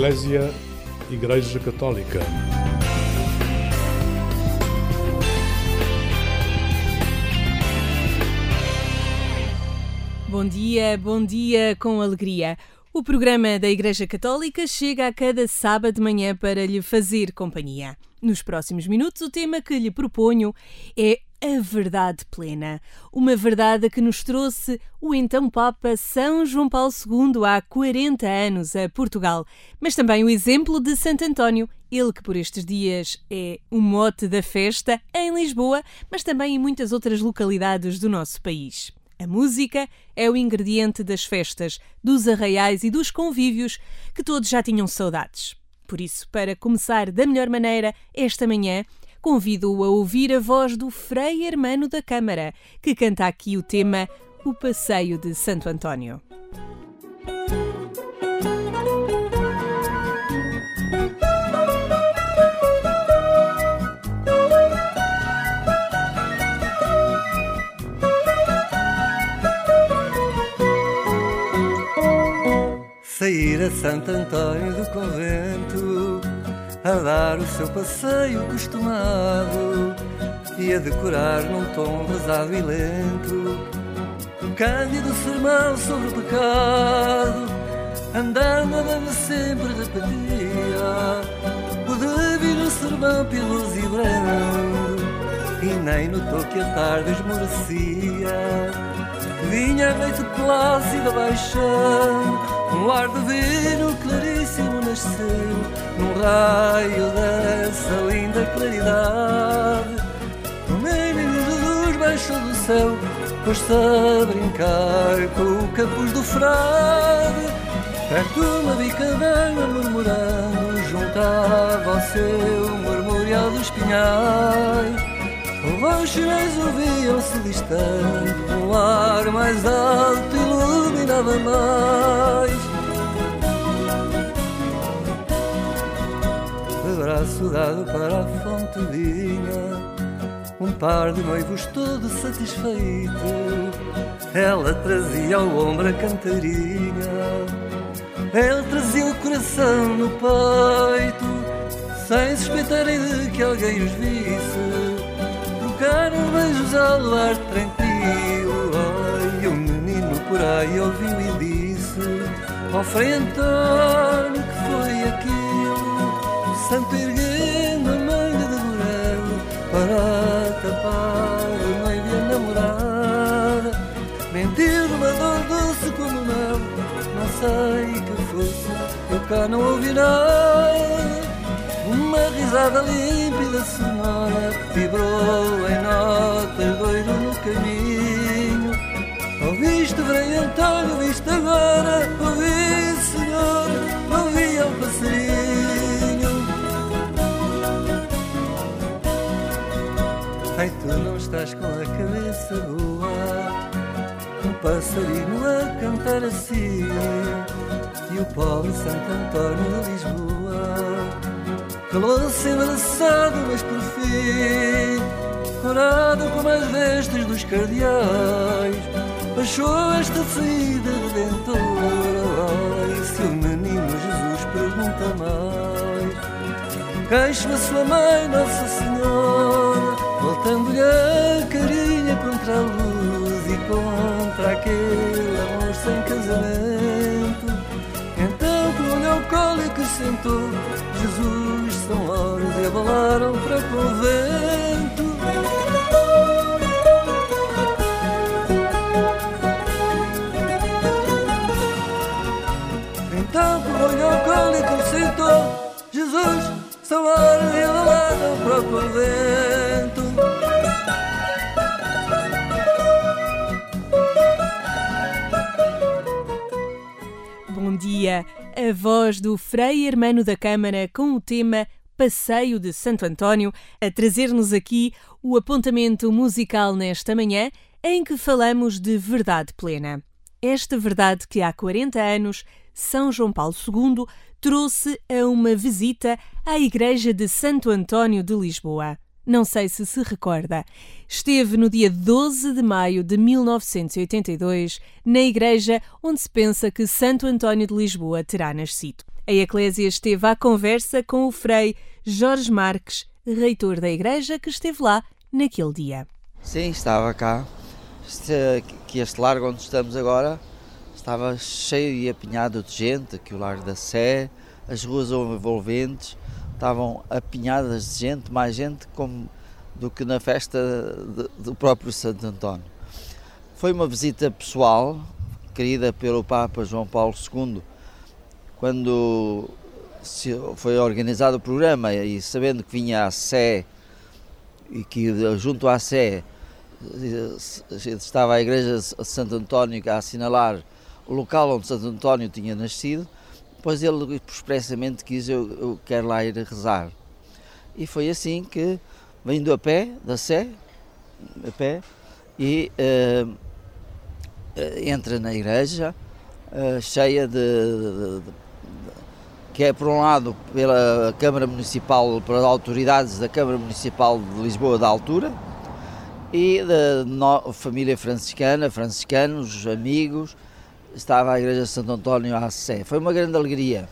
Eclésia Igreja Católica. Bom dia, bom dia com alegria. O programa da Igreja Católica chega a cada sábado de manhã para lhe fazer companhia. Nos próximos minutos, o tema que lhe proponho é a verdade plena. Uma verdade que nos trouxe o então Papa São João Paulo II há 40 anos a Portugal, mas também o exemplo de Santo António, ele que por estes dias é o mote da festa em Lisboa, mas também em muitas outras localidades do nosso país. A música é o ingrediente das festas, dos arraiais e dos convívios que todos já tinham saudades. Por isso, para começar da melhor maneira esta manhã, convido-o a ouvir a voz do Frei Hermano da Câmara, que canta aqui o tema O Passeio de Santo António. Sair a Santo Antônio do convento a dar o seu passeio costumado e a decorar num tom vazado e lento o cândido sermão sobre o pecado, andando, andando sempre repetia o divino sermão pelos e brando, e nem notou que a tarde esmorecia. Vinha a noite plácida baixando, um ar divino claríssimo nasceu num raio dessa linda claridade. O menino Jesus baixou do céu, pôs-se a brincar com o capuz do frade. Perto de uma bicadana murmurando, juntava ao seu murmurial dos pinhais. Os sinais ouviam-se distante, um ar mais alto iluminava mais. Braço dado para a fonte vinha, um par de noivos todo satisfeito. Ela trazia ao ombro a cantarinha, ele trazia o coração no peito, sem suspeitarem de que alguém os visse trocaram beijos ao luar tranquilo. O aí ouviu e disse: Ó oh, Frei Antônio, que foi aquilo? O santo erguendo a manga de burelo para tapar a noiva e a namorada. Mentiu numa dor doce como mel, não sei que fosse, eu cá não ouvi nada. Uma risada límpida sonora vibrou em notas doido no caminho. Ouviste, Frei Antônio, viste agora, ouvi, Senhor, ouvi ao passarinho. Ai, tu não estás com a cabeça boa, um passarinho a cantar assim, e o pobre Santo Antônio de Lisboa. Calou-se embaraçado, mas por fim, corado como as vestes dos cardeais, achou esta saída redentora. Ai, se o menino Jesus pergunta mais, queixa a sua mãe, Nossa Senhora, voltando-lhe a carinha contra a luz e contra aquele amor sem casamento. Então, olhou o colo e que sentou, Jesus são horas e abalaram para o convento. Jesus, são horas e abalaram para o convento. Bom dia, a voz do Frei Hermano da Câmara com o tema Passeio de Santo António, a trazer-nos aqui o apontamento musical nesta manhã, em que falamos de verdade plena. Esta verdade que há 40 anos São João Paulo II trouxe a uma visita à Igreja de Santo António de Lisboa. Não sei se se recorda. Esteve no dia 12 de maio de 1982 na igreja onde se pensa que Santo António de Lisboa terá nascido. A Eclésia esteve à conversa com o Frei Jorge Marques, reitor da igreja, que esteve lá naquele dia. Sim, estava cá. Este, este largo onde estamos agora estava cheio e apinhado de gente, aqui o Largo da Sé, as ruas envolventes estavam apinhadas de gente, mais gente como, do que na festa de, do próprio Santo António. Foi uma visita pessoal, querida pelo Papa João Paulo II, quando foi organizado o programa e sabendo que vinha a Sé e que junto à Sé estava a igreja de Santo António a assinalar o local onde Santo António tinha nascido, pois ele expressamente quis eu, eu quero lá ir rezar. E foi assim que, vindo a pé da Sé, a pé, e uh, entra na igreja uh, cheia de, de, de, que é por um lado pela Câmara Municipal, pelas autoridades da Câmara Municipal de Lisboa da altura, e da família franciscana, franciscanos, amigos, estava a Igreja de Santo António à Sé. Foi uma grande alegria,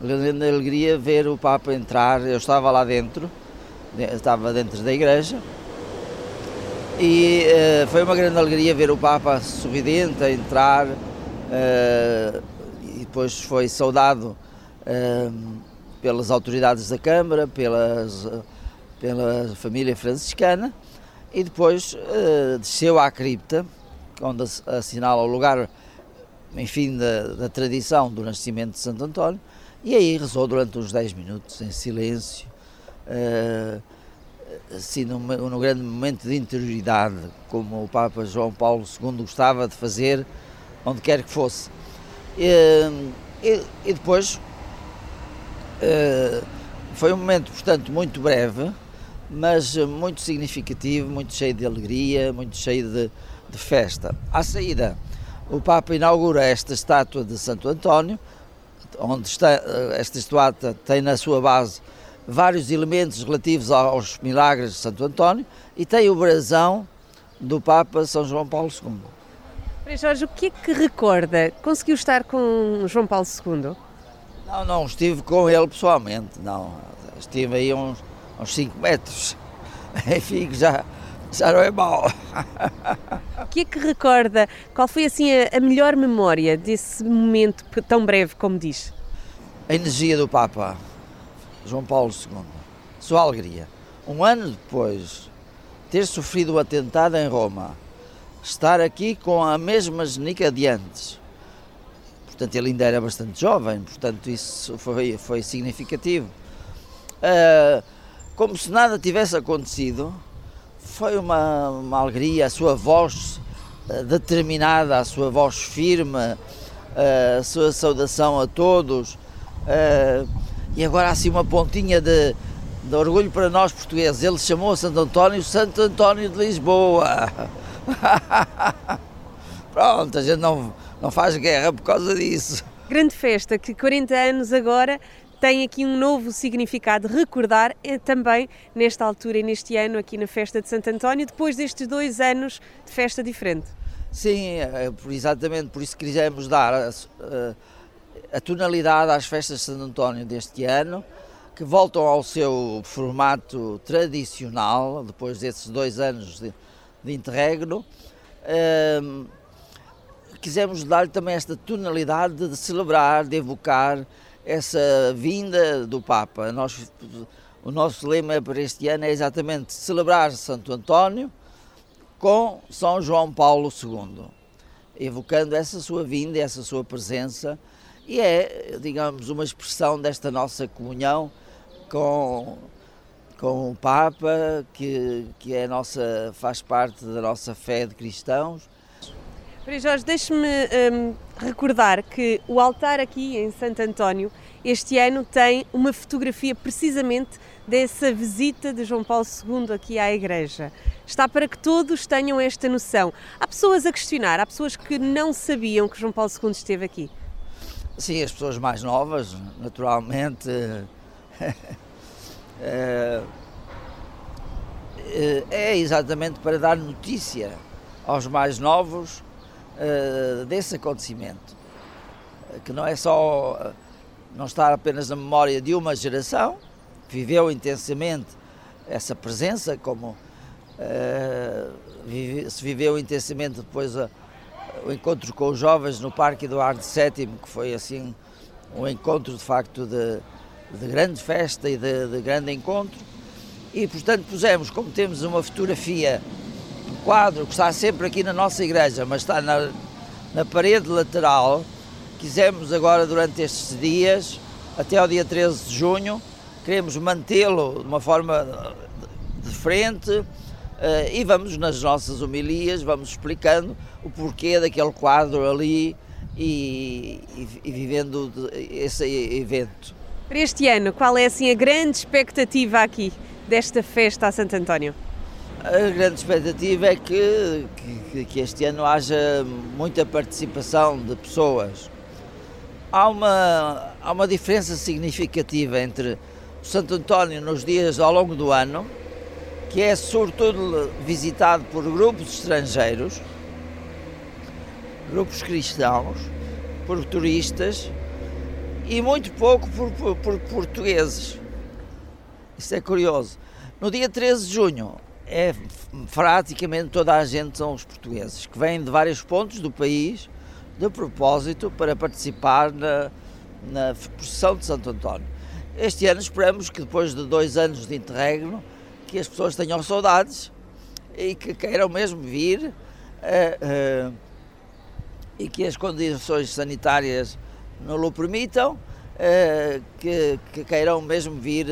uma grande alegria ver o Papa entrar, eu estava lá dentro, estava dentro da igreja, e uh, foi uma grande alegria ver o Papa sorridente a entrar, uh, e depois foi saudado uh, pelas autoridades da Câmara, pelas, pela família franciscana, e depois desceu à cripta, onde assinala o lugar, enfim, da, da, tradição do nascimento de Santo António, e aí rezou durante uns 10 minutos em silêncio, uh, assim, num, num grande momento de interioridade, como o Papa João Paulo II gostava de fazer, onde quer que fosse. Uh, e, e, depois foi um momento, portanto, muito breve, mas eh, muito significativo, muito cheio de alegria, muito cheio de, de festa. À saída, o Papa inaugura esta estátua de Santo António, onde está, eh, esta estátua tem na sua base vários elementos relativos aos milagres de Santo António e tem o brasão do Papa São João Paulo II. Frei Jorge, o que é que recorda? Conseguiu estar com João Paulo II? Não, não estive com ele pessoalmente, não. Estive aí uns uns 5 metros. Enfim, já, já não é mau. O que é que recorda? Qual foi assim a, a melhor memória desse momento tão breve como diz? A energia do Papa João Paulo II, sua alegria. Um ano depois ter sofrido o atentado em Roma, estar aqui com a mesma genica de antes. Portanto, ele ainda era bastante jovem, portanto, isso foi, foi significativo. Uh, como se nada tivesse acontecido. Foi uma, uma alegria, a sua voz uh, determinada, a sua voz firme, uh, a sua saudação a todos. Uh, e agora assim uma pontinha de, de orgulho para nós portugueses. Ele chamou Santo António Santo António de Lisboa. Pronto, a gente não, não faz guerra por causa disso. Grande festa que 40 anos agora tem aqui um novo significado. Recordar é também nesta altura e neste ano, aqui na festa de Santo António, depois destes dois anos de festa diferente. Sim, é, exatamente por isso quisemos dar a, a, a tonalidade às festas de Santo António deste ano, que voltam ao seu formato tradicional, depois desses dois anos de, de interregno. Um, quisemos dar também esta tonalidade de celebrar, de evocar essa vinda do Papa. Nós, o nosso lema para este ano é exatamente celebrar Santo António com São João Paulo II, evocando essa sua vinda, essa sua presença, e é, digamos, uma expressão desta nossa comunhão com, com o Papa, que, que é nossa, faz parte da nossa fé de cristãos Maria Jorge, deixe-me um, recordar que o altar aqui em Santo António este ano tem uma fotografia precisamente dessa visita de João Paulo II aqui à igreja. Está para que todos tenham esta noção. Há pessoas a questionar, há pessoas que não sabiam que João Paulo II esteve aqui. Sim, as pessoas mais novas, naturalmente. É, é, é exatamente para dar notícia aos mais novos uh, desse acontecimento, que não é só não está apenas na memória de uma geração, viveu intensamente essa presença, como se viveu intensamente depois a, o encontro com os jovens no Parque Eduardo VII, que foi assim um encontro de facto de, de grande festa e de, de, grande encontro. E portanto pusemos, como temos uma fotografia, quadro que está sempre aqui na nossa igreja, mas está na, na parede lateral, quisemos agora durante estes dias, até ao dia 13 de junho, queremos mantê-lo de uma forma diferente, Uh, e vamos nas nossas homilias, vamos explicando o porquê daquele quadro ali e, e, e vivendo esse evento. Para este ano, qual é assim a grande expectativa aqui desta festa a Santo António? A grande expectativa é que, que, que este ano haja muita participação de pessoas. Há uma, há uma diferença significativa entre o Santo António nos dias ao longo do ano que é sobretudo visitado por grupos estrangeiros, grupos cristãos, por turistas e muito pouco por, por, por portugueses. Isso é curioso. No dia 13 de junho, é praticamente toda a gente são os portugueses, que vêm de vários pontos do país de propósito para participar na, na procissão de Santo António. Este ano esperamos que depois de dois anos de interregno que as pessoas tenham saudades e que queiram mesmo vir uh, uh, e que as condições sanitárias não o permitam, uh, que, que, queiram mesmo vir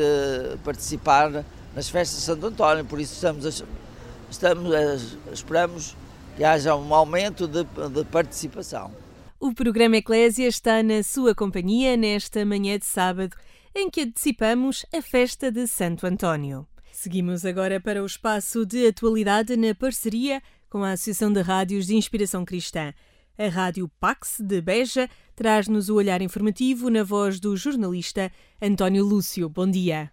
participar nas festas de Santo António. Por isso estamos, a, estamos a, esperamos que haja um aumento de, de participação. O programa Eclésia está na sua companhia nesta manhã de sábado, em que antecipamos a festa de Santo António. Seguimos agora para o espaço de atualidade na parceria com a Associação de Rádios de Inspiração Cristã. A Rádio Pax de Beja traz-nos o olhar informativo na voz do jornalista António Lúcio. Bom dia.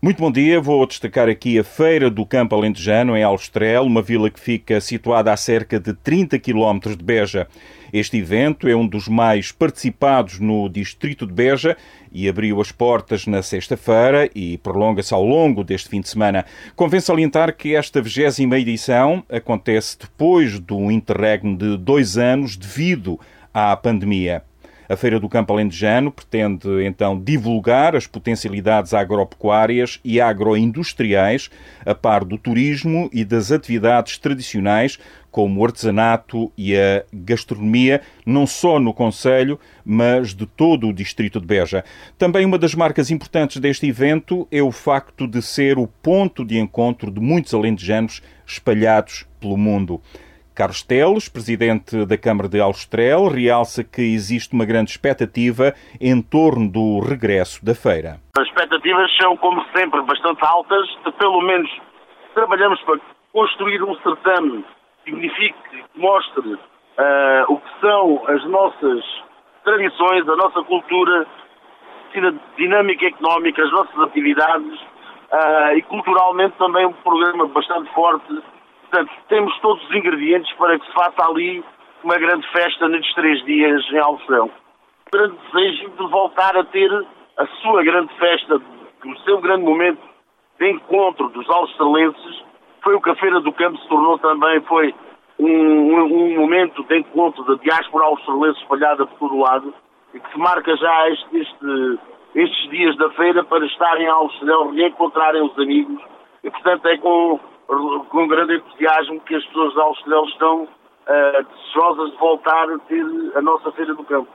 Muito bom dia. Vou destacar aqui a Feira do Campo Alentejano, em Alstrel, uma vila que fica situada a cerca de 30 km de Beja. Este evento é um dos mais participados no distrito de Beja e abriu as portas na sexta-feira e prolonga-se ao longo deste fim de semana. Convém salientar que esta vigésima edição acontece depois do interregno de dois anos devido à pandemia. A Feira do Campo Alentejano pretende então divulgar as potencialidades agropecuárias e agroindustriais, a par do turismo e das atividades tradicionais, como o artesanato e a gastronomia, não só no Conselho, mas de todo o distrito de Beja. Também uma das marcas importantes deste evento é o facto de ser o ponto de encontro de muitos alentejanos espalhados pelo mundo. Carlos Teles, presidente da Câmara de Alstrel, realça que existe uma grande expectativa em torno do regresso da feira. As expectativas são, como sempre, bastante altas. Pelo menos trabalhamos para construir um certame que signifique, que mostre uh, o que são as nossas tradições, a nossa cultura, a dinâmica económica, as nossas atividades uh, e culturalmente também um programa bastante forte Portanto, temos todos os ingredientes para que se faça ali uma grande festa nestes três dias em Alfrão. O grande desejo de voltar a ter a sua grande festa, o seu grande momento de encontro dos alstrelenses, foi o que a Feira do Campo se tornou também, foi um, um, momento de encontro da diáspora australense espalhada por todo lado e que se marca já este, este, estes dias da feira para estarem ao Alstrel, reencontrarem os amigos e portanto é com com grande entusiasmo que as pessoas de Alcedel estão uh, desejosas de voltar a ter a nossa Feira do Campo.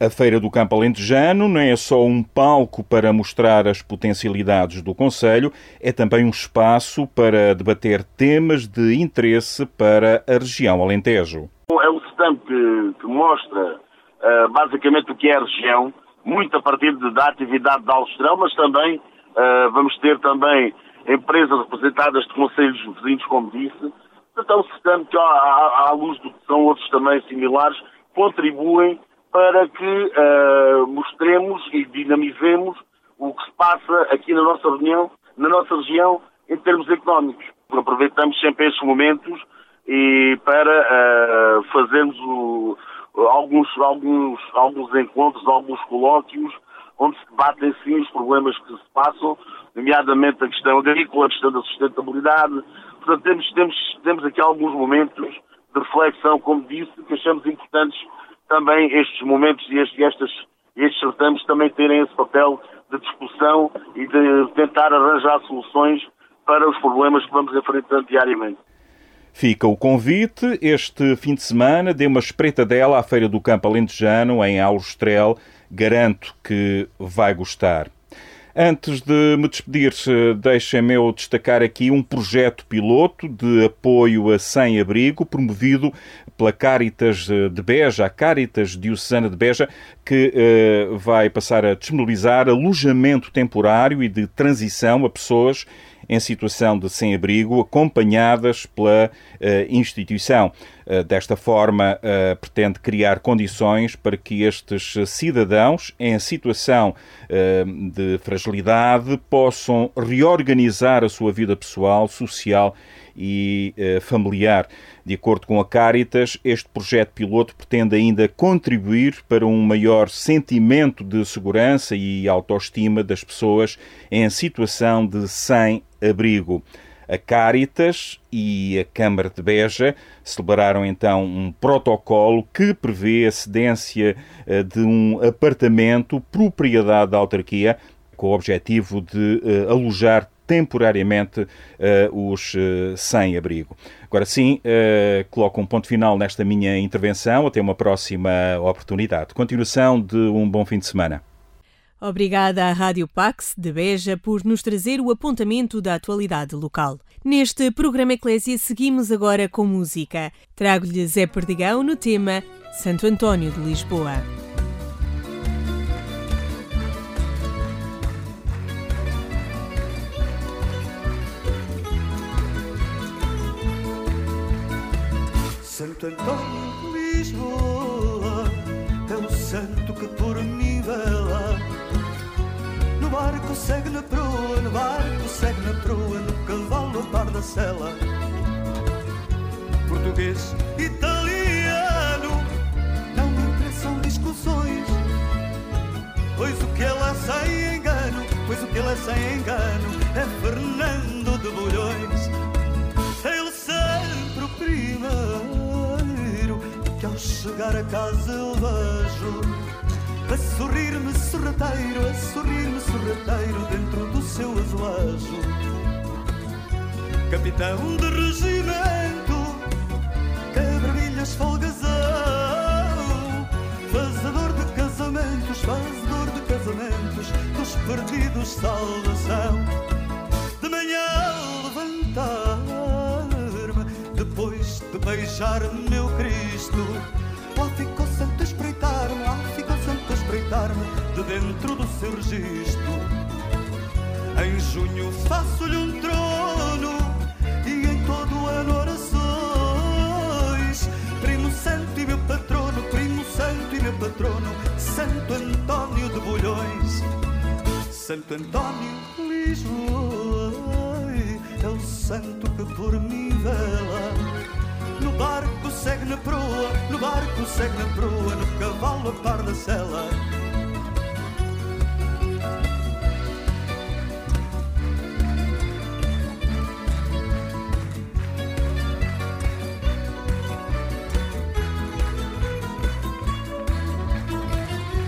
A Feira do Campo Alentejano não é só um palco para mostrar as potencialidades do Conselho, é também um espaço para debater temas de interesse para a região Alentejo. É um stand que, que mostra uh, basicamente o que é a região, muito a partir da atividade da Alstrel, mas também uh, vamos ter também empresas representadas de conselhos vizinhos, como disse, então se que, à luz do que são outros também similares, contribuem para que uh, mostremos e dinamizemos o que se passa aqui na nossa reunião, na nossa região, em termos económicos. Aproveitamos sempre estes momentos e para uh, fazermos o, alguns, alguns, alguns encontros, alguns colóquios, onde se debatem sim os problemas que se passam, nomeadamente a questão agrícola, a questão da sustentabilidade. Portanto, temos, temos, temos aqui alguns momentos de reflexão, como disse, que achamos importantes também estes momentos e estes, estes, estes certames também terem esse papel de discussão e de tentar arranjar soluções para os problemas que vamos enfrentando diariamente. Fica o convite. Este fim de semana dê uma espreitadela à Feira do Campo Alentejano, em Alustrel. Garanto que vai gostar. Antes de me despedir, deixem-me eu destacar aqui um projeto piloto de apoio a sem-abrigo, promovido pela Caritas de Beja, a Caritas Diocesana de Beja, que uh, vai passar a disponibilizar alojamento temporário e de transição a pessoas em situação de sem-abrigo, acompanhadas pela uh, instituição. Uh, desta forma, uh, pretende criar condições para que estes cidadãos, em situação de fragilidade, possam reorganizar a sua vida pessoal, social e familiar. De acordo com a Caritas, este projeto piloto pretende ainda contribuir para um maior sentimento de segurança e autoestima das pessoas em situação de sem abrigo. A Caritas e a Câmara de Beja celebraram então um protocolo que prevê a cedência eh, de um apartamento propriedade da autarquia com o objetivo de uh, alojar temporariamente uh, os uh, sem-abrigo. Agora sim, coloco um ponto final nesta minha intervenção. Até uma próxima oportunidade. Continuação de um bom fim de semana. Obrigada à Rádio Pax de Beja por nos trazer o apontamento da atualidade local. Neste programa Eclésia seguimos agora com música. Trago-lhe Zé Perdigão no tema Santo António de Lisboa. Santo António de Lisboa é o santo que por mim vela no barco segue na proa, no barco segue na proa, no cavalo par da sela. Português, italiano, não me interessam discussões. Pois o que ela sem engano, pois o que ela sem engano é Fernando de Bulhões. Ele sempre o ao chegar a casa eu vejo a sorrir-me sorrateiro, a sorrir-me sorrateiro dentro do seu azulejo. Capitão de regimento, quebra-milhas folgazão, fazedor de casamentos, fazedor de casamentos, dos perdidos salvação. De beijar meu Cristo, lá ficou santo a espreitar-me, lá ficou santo a espreitar-me de dentro do seu registro. Em junho faço-lhe um trono e em todo ano orações. Primo santo e meu patrono, primo santo e meu patrono, Santo António de Bulhões. Santo António Lisboa é o santo que por mim vela. No barco segue na proa, no barco segue na proa, no cavalo a par da sela.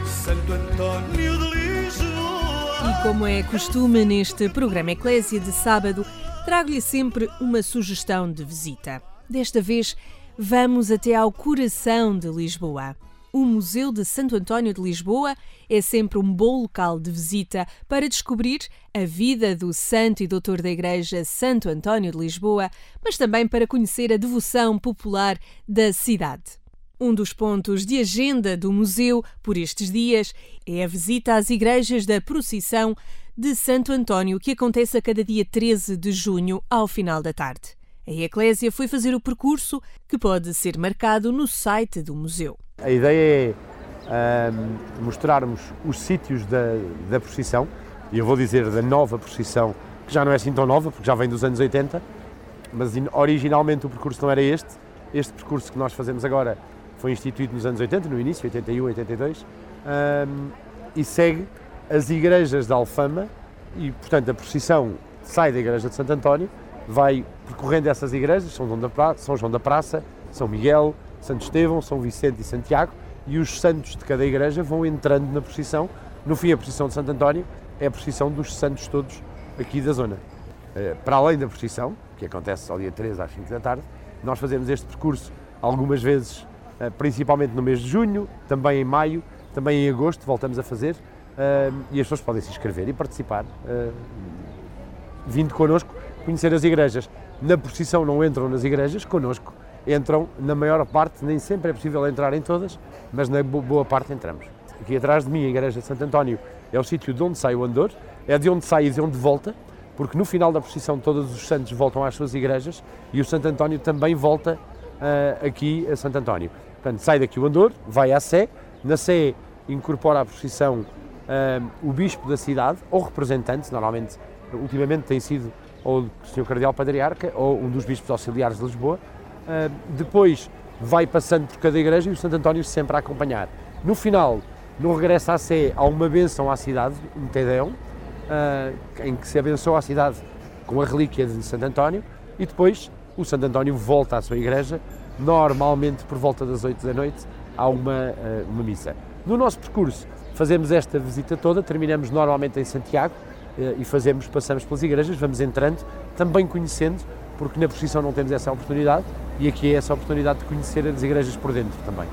Santo António de Lisboa. E como é costume neste programa Eclésia de sábado, trago-lhe sempre uma sugestão de visita. Desta vez, vamos até ao coração de Lisboa. O Museu de Santo António de Lisboa é sempre um bom local de visita para descobrir a vida do santo e doutor da Igreja Santo António de Lisboa, mas também para conhecer a devoção popular da cidade. Um dos pontos de agenda do museu por estes dias é a visita às igrejas da procissão de Santo António, que acontece a cada dia 13 de junho, ao final da tarde. A Eclésia foi fazer o percurso que pode ser marcado no site do museu. A ideia é um, mostrarmos os sítios da, da procissão, e eu vou dizer da nova procissão, que já não é assim tão nova, porque já vem dos anos 80, mas originalmente o percurso não era este. Este percurso que nós fazemos agora foi instituído nos anos 80, no início, 81, 82, um, e segue as igrejas da Alfama e, portanto, a procissão sai da igreja de Santo António, vai percorrendo essas igrejas, São João da Praça, São, João da Praça, São Miguel, Santo Estevão, São Vicente e Santiago, e os santos de cada igreja vão entrando na procissão. No fim, a procissão de Santo António é a procissão dos santos todos aqui da zona. Eh, para além da procissão, que acontece ao dia 3 às 5 da tarde, nós fazemos este percurso algumas vezes, eh, principalmente no mês de junho, também em maio, também em agosto, voltamos a fazer, eh, e as pessoas podem se inscrever e participar, vindo connosco, conhecer as igrejas. Na procissão não entram nas igrejas, connosco entram na maior parte, nem sempre é possível entrar em todas, mas na boa parte entramos. Aqui atrás de mim, a Igreja de Santo António é o sítio de onde sai o andor, é de onde sai e de onde volta, porque no final da procissão todos os santos voltam às suas igrejas e o Santo António também volta uh, aqui a Santo António. Portanto, sai daqui o andor, vai à Sé, na Sé incorpora à procissão uh, o bispo da cidade, ou representante, normalmente, ultimamente tem sido ou o Sr. Cardeal Patriarca ou um dos bispos auxiliares de Lisboa, uh, depois vai passando por cada igreja e o Santo António sempre a acompanhar. No final, no regresso à Sé, há uma benção à cidade, um Tedeum, uh, em que se abençoa a cidade com a relíquia de Santo António e depois o Santo António volta à sua igreja, normalmente por volta das 8 da noite há uma, uh, uma missa. No nosso percurso fazemos esta visita toda, terminamos normalmente em Santiago e fazemos, passamos pelas igrejas, vamos entrando, também conhecendo, porque na procissão não temos essa oportunidade e aqui é essa oportunidade de conhecer as igrejas por dentro também.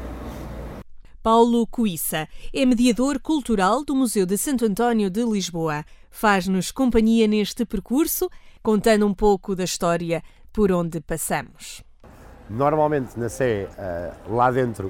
Paulo Coiça é mediador cultural do Museu de Santo António de Lisboa. Faz-nos companhia neste percurso, contando um pouco da história por onde passamos. Normalmente na Sé, eh, lá dentro,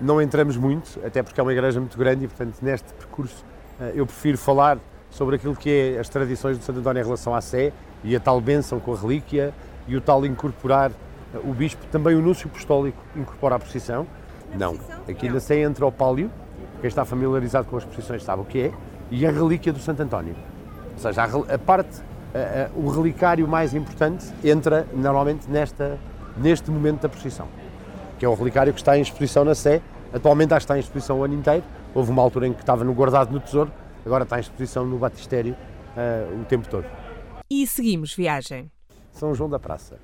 não entramos muito, até porque é uma igreja muito grande e, portanto, neste percurso eh, eu prefiro falar sobre aquilo que é as tradições de Santo António em relação à Sé e a tal bênção com a relíquia e o tal incorporar eh, o bispo, também o núncio apostólico incorpora a procissão, não. Aqui na Sé entra o pálio, quem está familiarizado com as posições sabe o que é, e a relíquia do Santo António. Ou seja, a, a parte, a, a, o relicário mais importante entra normalmente nesta, neste momento da procissão, que é o relicário que está em exposição na Sé. Atualmente acho que está em exposição o ano inteiro. Houve uma altura em que estava no guardado no Tesouro, agora está em exposição no Batistério uh, o tempo todo. E seguimos viagem. São João da Praça,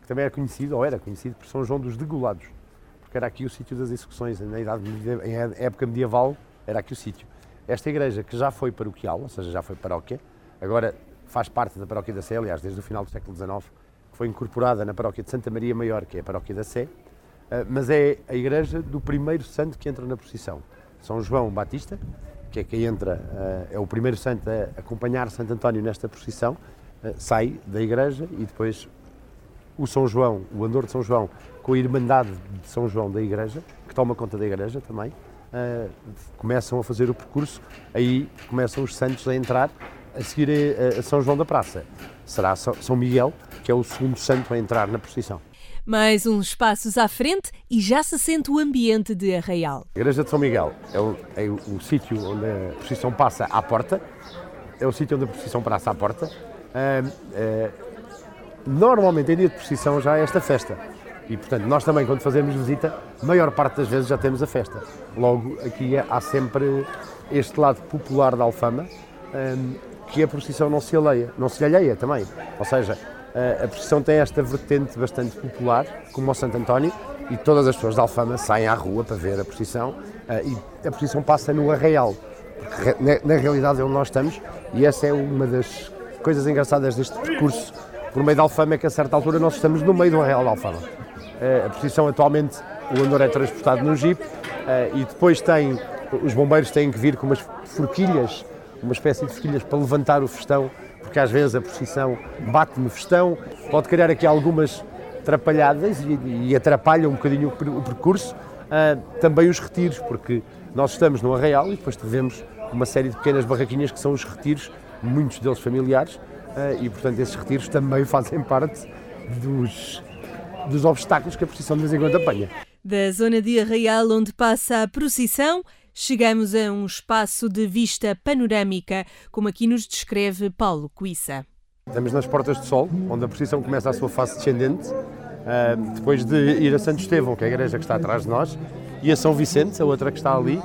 que também é conhecido, ou era conhecido, por São João dos Degolados porque era aqui o sítio das execuções, na idade em época medieval era aqui o sítio. Esta igreja que já foi paroquial, ou seja, já foi paróquia, agora faz parte da paróquia da Sé, aliás, desde o final do século XIX, que foi incorporada na paróquia de Santa Maria Maior, que é a paróquia da Sé, eh, mas é a igreja do primeiro santo que entra na procissão. São João Batista, que é quem entra, eh, é o primeiro santo a acompanhar Santo António nesta procissão, eh, sai da igreja e depois o São João, o andor de São João, com a Irmandade de São João da Igreja, que toma conta da Igreja também, uh, começam a fazer o percurso, aí começam os santos a entrar, a seguir a São João da Praça. Será São Miguel, que é o segundo santo a entrar na procissão. Mais uns passos à frente e já se sente o ambiente de Arraial. A Igreja de São Miguel é o, é o, sítio onde a procissão passa à porta, é o sítio onde a procissão passa à porta. Uh, normalmente em dia de procissão já é esta festa. E, portanto, nós também, quando fazemos visita, a maior parte das vezes já temos a festa. Logo, aqui há sempre este lado popular da Alfama, que a procissão não se alheia, não se alheia também. Ou seja, a procissão tem esta vertente bastante popular, como o Santo António, e todas as pessoas da Alfama saem à rua para ver a procissão, eh, e a procissão passa no Arraial, porque na realidade é onde nós estamos, e essa é uma das coisas engraçadas deste percurso por meio da Alfama é que a certa altura nós estamos no meio do Arraial da Alfama. Eh, a posição atualmente, o andor é transportado no Jeep eh, e depois tem, os bombeiros têm que vir com umas forquilhas, uma espécie de forquilhas para levantar o festão, porque às vezes a procissão bate no festão, pode criar aqui algumas atrapalhadas e, e atrapalha um bocadinho o, percurso. Uh, também os retiros, porque nós estamos no Arraial e depois tivemos uma série de pequenas barraquinhas que são os retiros, muitos deles familiares, uh, e portanto esses retiros também fazem parte dos, dos obstáculos que a procissão de vez em quando apanha. Da zona de Arraial, onde passa a procissão, chegamos a um espaço de vista panorâmica, como aqui nos descreve Paulo Cuissa. Estamos nas Portas do Sol, onde a procissão começa a sua face descendente, uh, depois de ir a Santo Estevão, que é a igreja que está atrás de nós, e a São Vicente, a outra que está ali,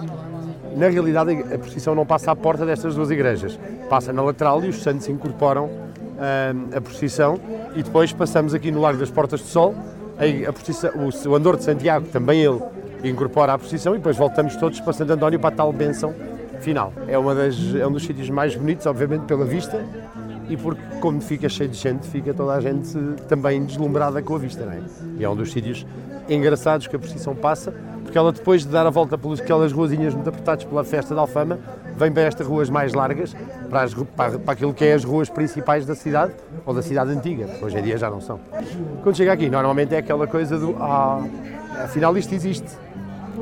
na realidade a procissão não passa à porta destas duas igrejas, passa na lateral e os santos incorporam uh, a procissão e depois passamos aqui no Largo das Portas do Sol, a, a o Andor de Santiago, também ele incorpora a procissão e depois voltamos todos para Santo António para a tal bênção final. É, uma das, é um dos sítios mais bonitos, obviamente, pela vista e porque, como fica cheio de gente, fica toda a gente também deslumbrada com a vista. Não é? E é um dos sítios engraçados que a procissão passa, porque ela, depois de dar a volta pelas aquelas ruazinhas muito apertadas pela festa da Alfama, vem para estas ruas mais largas, para, as, para, para aquilo que é as ruas principais da cidade, ou da cidade antiga, hoje em dia já não são. Quando chega aqui, normalmente é aquela coisa do ah, afinal isto existe.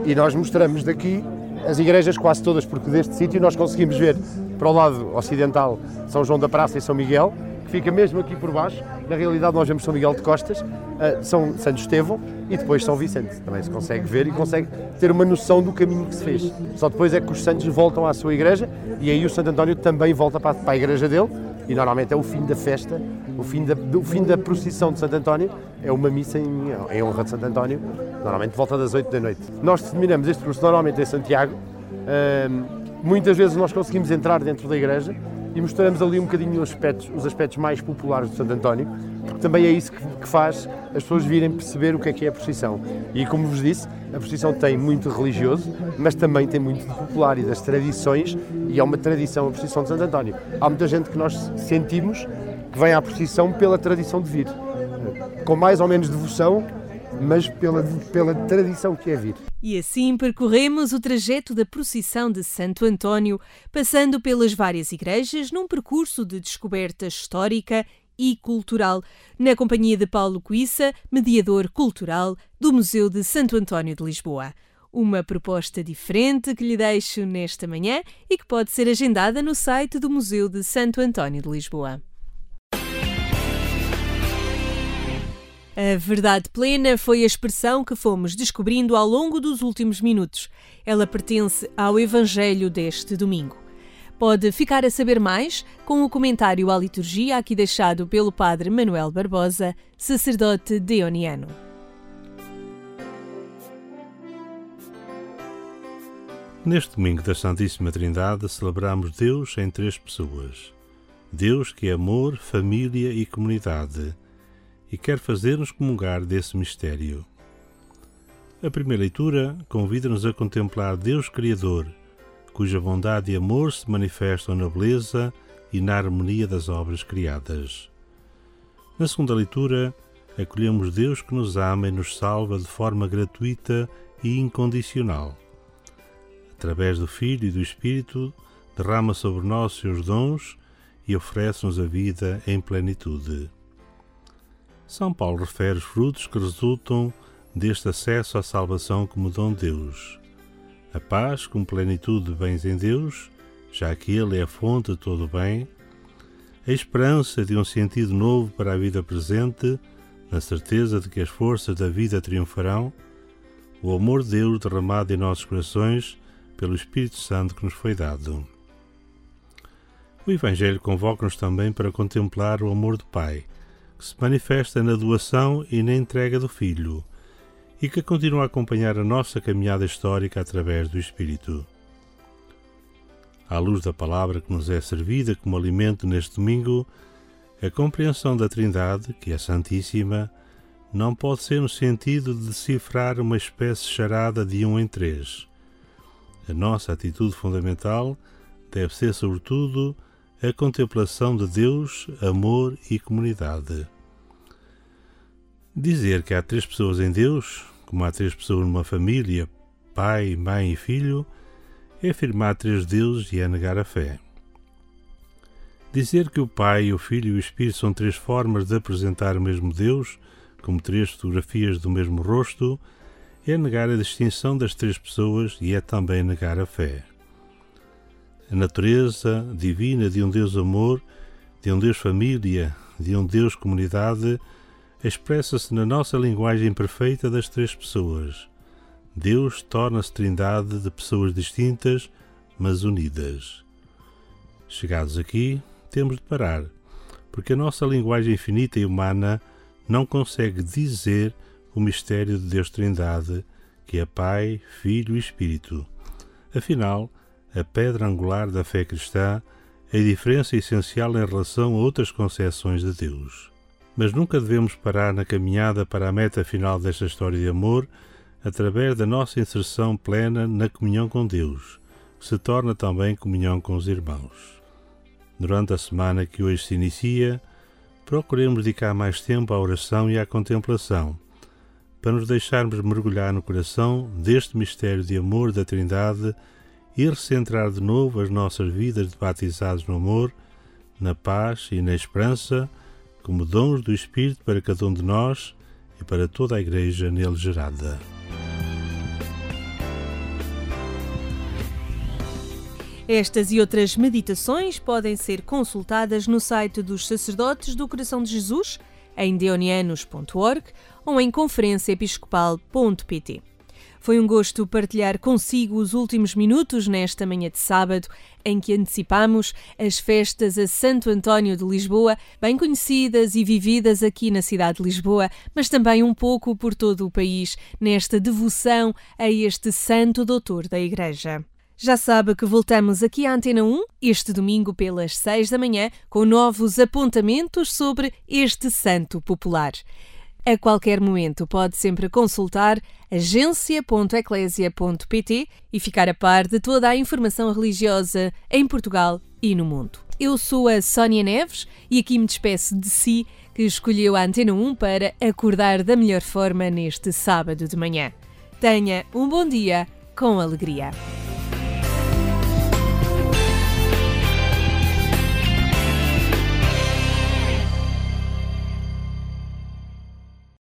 E nós mostramos daqui as igrejas quase todas, porque deste sítio nós conseguimos ver para o lado ocidental São João da Praça e São Miguel, que fica mesmo aqui por baixo. Na realidade, nós vemos São Miguel de Costas, uh, São Santo Estevão e depois São Vicente. Também se consegue ver e consegue ter uma noção do caminho que se fez. Só depois é que os santos voltam à sua igreja e aí o Santo António também volta para a igreja dele e normalmente é o fim da festa, o fim da, o fim da procissão de Santo António, é uma missa em, em honra de Santo António, normalmente volta das 8 da noite. Nós terminamos este curso normalmente em Santiago, muitas vezes nós conseguimos entrar dentro da igreja e mostramos ali um bocadinho os aspectos, os aspectos mais populares de Santo António, porque também é isso que, que, faz as pessoas virem perceber o que é que é a procissão. E como vos disse, a procissão tem muito religioso, mas também tem muito de popular e das tradições, e é uma tradição a procissão de Santo António. Há muita gente que nós sentimos que vem à procissão pela tradição de vir, com mais ou menos devoção, mas pela, pela tradição que é vir. E assim percorremos o trajeto da procissão de Santo António, passando pelas várias igrejas num percurso de descoberta histórica e cultural, na companhia de Paulo Coissa, mediador cultural do Museu de Santo António de Lisboa. Uma proposta diferente que lhe deixo nesta manhã e que pode ser agendada no site do Museu de Santo António de Lisboa. A verdade plena foi a expressão que fomos descobrindo ao longo dos últimos minutos. Ela pertence ao Evangelho deste domingo. Pode ficar a saber mais com o comentário à liturgia aqui deixado pelo Padre Manuel Barbosa, sacerdote deoniano. Neste domingo da Santíssima Trindade celebramos Deus em três pessoas. Deus que é amor, família e comunidade e quer fazer-nos comungar desse mistério. A primeira leitura convida-nos a contemplar Deus Criador, cuja bondade e amor se manifestam na beleza e na harmonia das obras criadas. Na segunda leitura, acolhemos Deus que nos ama e nos salva de forma gratuita e incondicional. Através do Filho e do Espírito, derrama sobre nós seus dons e oferece-nos a vida em plenitude. São Paulo refere os frutos que resultam deste acesso à salvação como dom de Deus. A paz como plenitude de bens em Deus, já que Ele é a fonte de todo o bem, a esperança de um sentido novo para a vida presente, na certeza de que as forças da vida triunfarão, o amor de Deus derramado em nossos corações pelo Espírito Santo que nos foi dado. O Evangelho convoca-nos também para contemplar o amor do Pai que se manifesta na doação e na entrega do Filho, e que continua a acompanhar a nossa caminhada histórica através do Espírito. À luz da palavra que nos é servida como alimento neste domingo, a compreensão da Trindade, que é Santíssima, não pode ser no sentido de decifrar uma espécie charada de um em três. A nossa atitude fundamental deve ser, sobretudo, a contemplação de Deus, amor e comunidade. Dizer que há três pessoas em Deus, como há três pessoas numa família, pai, mãe e filho, é afirmar três deuses e é negar a fé. Dizer que o Pai, o Filho e o Espírito são três formas de apresentar o mesmo Deus, como três fotografias do mesmo rosto, é negar a distinção das três pessoas e é também negar a fé. A natureza divina de um Deus amor, de um Deus família, de um Deus comunidade, expressa-se na nossa linguagem perfeita das três pessoas. Deus torna-se trindade de pessoas distintas, mas unidas. Chegados aqui, temos de parar, porque a nossa linguagem infinita e humana não consegue dizer o mistério de Deus Trindade, que é Pai, Filho e Espírito. Afinal, a pedra angular da fé cristã, a diferença essencial em relação a outras concepções de Deus. Mas nunca devemos parar na caminhada para a meta final desta história de amor através da nossa inserção plena na comunhão com Deus, que se torna também comunhão com os irmãos. Durante a semana que hoje se inicia, procuremos dedicar mais tempo à oração e à contemplação, para nos deixarmos mergulhar no coração deste mistério de amor da Trindade e recentrar de novo as nossas vidas de batizados no amor, na paz e na esperança, como dons do Espírito para cada um de nós e para toda a Igreja nele gerada. Estas e outras meditações podem ser consultadas no site dos Sacerdotes do Coração de Jesus, em deonianos.org ou em conferenciaepiscopal.pt. Foi um gosto partilhar consigo os últimos minutos nesta manhã de sábado, em que antecipamos as festas a Santo António de Lisboa, bem conhecidas e vividas aqui na cidade de Lisboa, mas também um pouco por todo o país, nesta devoção a este Santo Doutor da Igreja. Já sabe que voltamos aqui à Antena 1 este domingo pelas 6 da manhã com novos apontamentos sobre este santo popular. A qualquer momento pode sempre consultar agência.eclésia.pt e ficar a par de toda a informação religiosa em Portugal e no mundo. Eu sou a Sónia Neves e aqui me despeço de si que escolheu a Antena 1 para acordar da melhor forma neste sábado de manhã. Tenha um bom dia com alegria.